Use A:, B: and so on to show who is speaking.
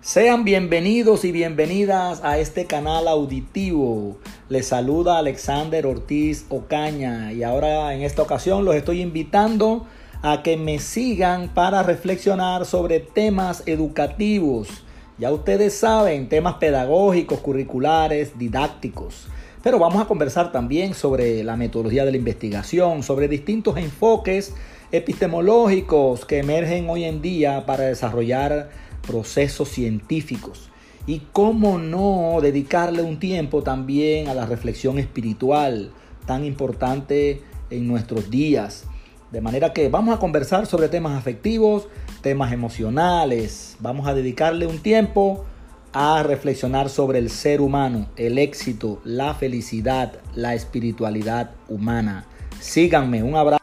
A: Sean bienvenidos y bienvenidas a este canal auditivo. Les saluda Alexander Ortiz Ocaña y ahora en esta ocasión los estoy invitando a que me sigan para reflexionar sobre temas educativos. Ya ustedes saben, temas pedagógicos, curriculares, didácticos. Pero vamos a conversar también sobre la metodología de la investigación, sobre distintos enfoques epistemológicos que emergen hoy en día para desarrollar procesos científicos. Y cómo no dedicarle un tiempo también a la reflexión espiritual, tan importante en nuestros días. De manera que vamos a conversar sobre temas afectivos, temas emocionales. Vamos a dedicarle un tiempo a reflexionar sobre el ser humano, el éxito, la felicidad, la espiritualidad humana. Síganme, un abrazo.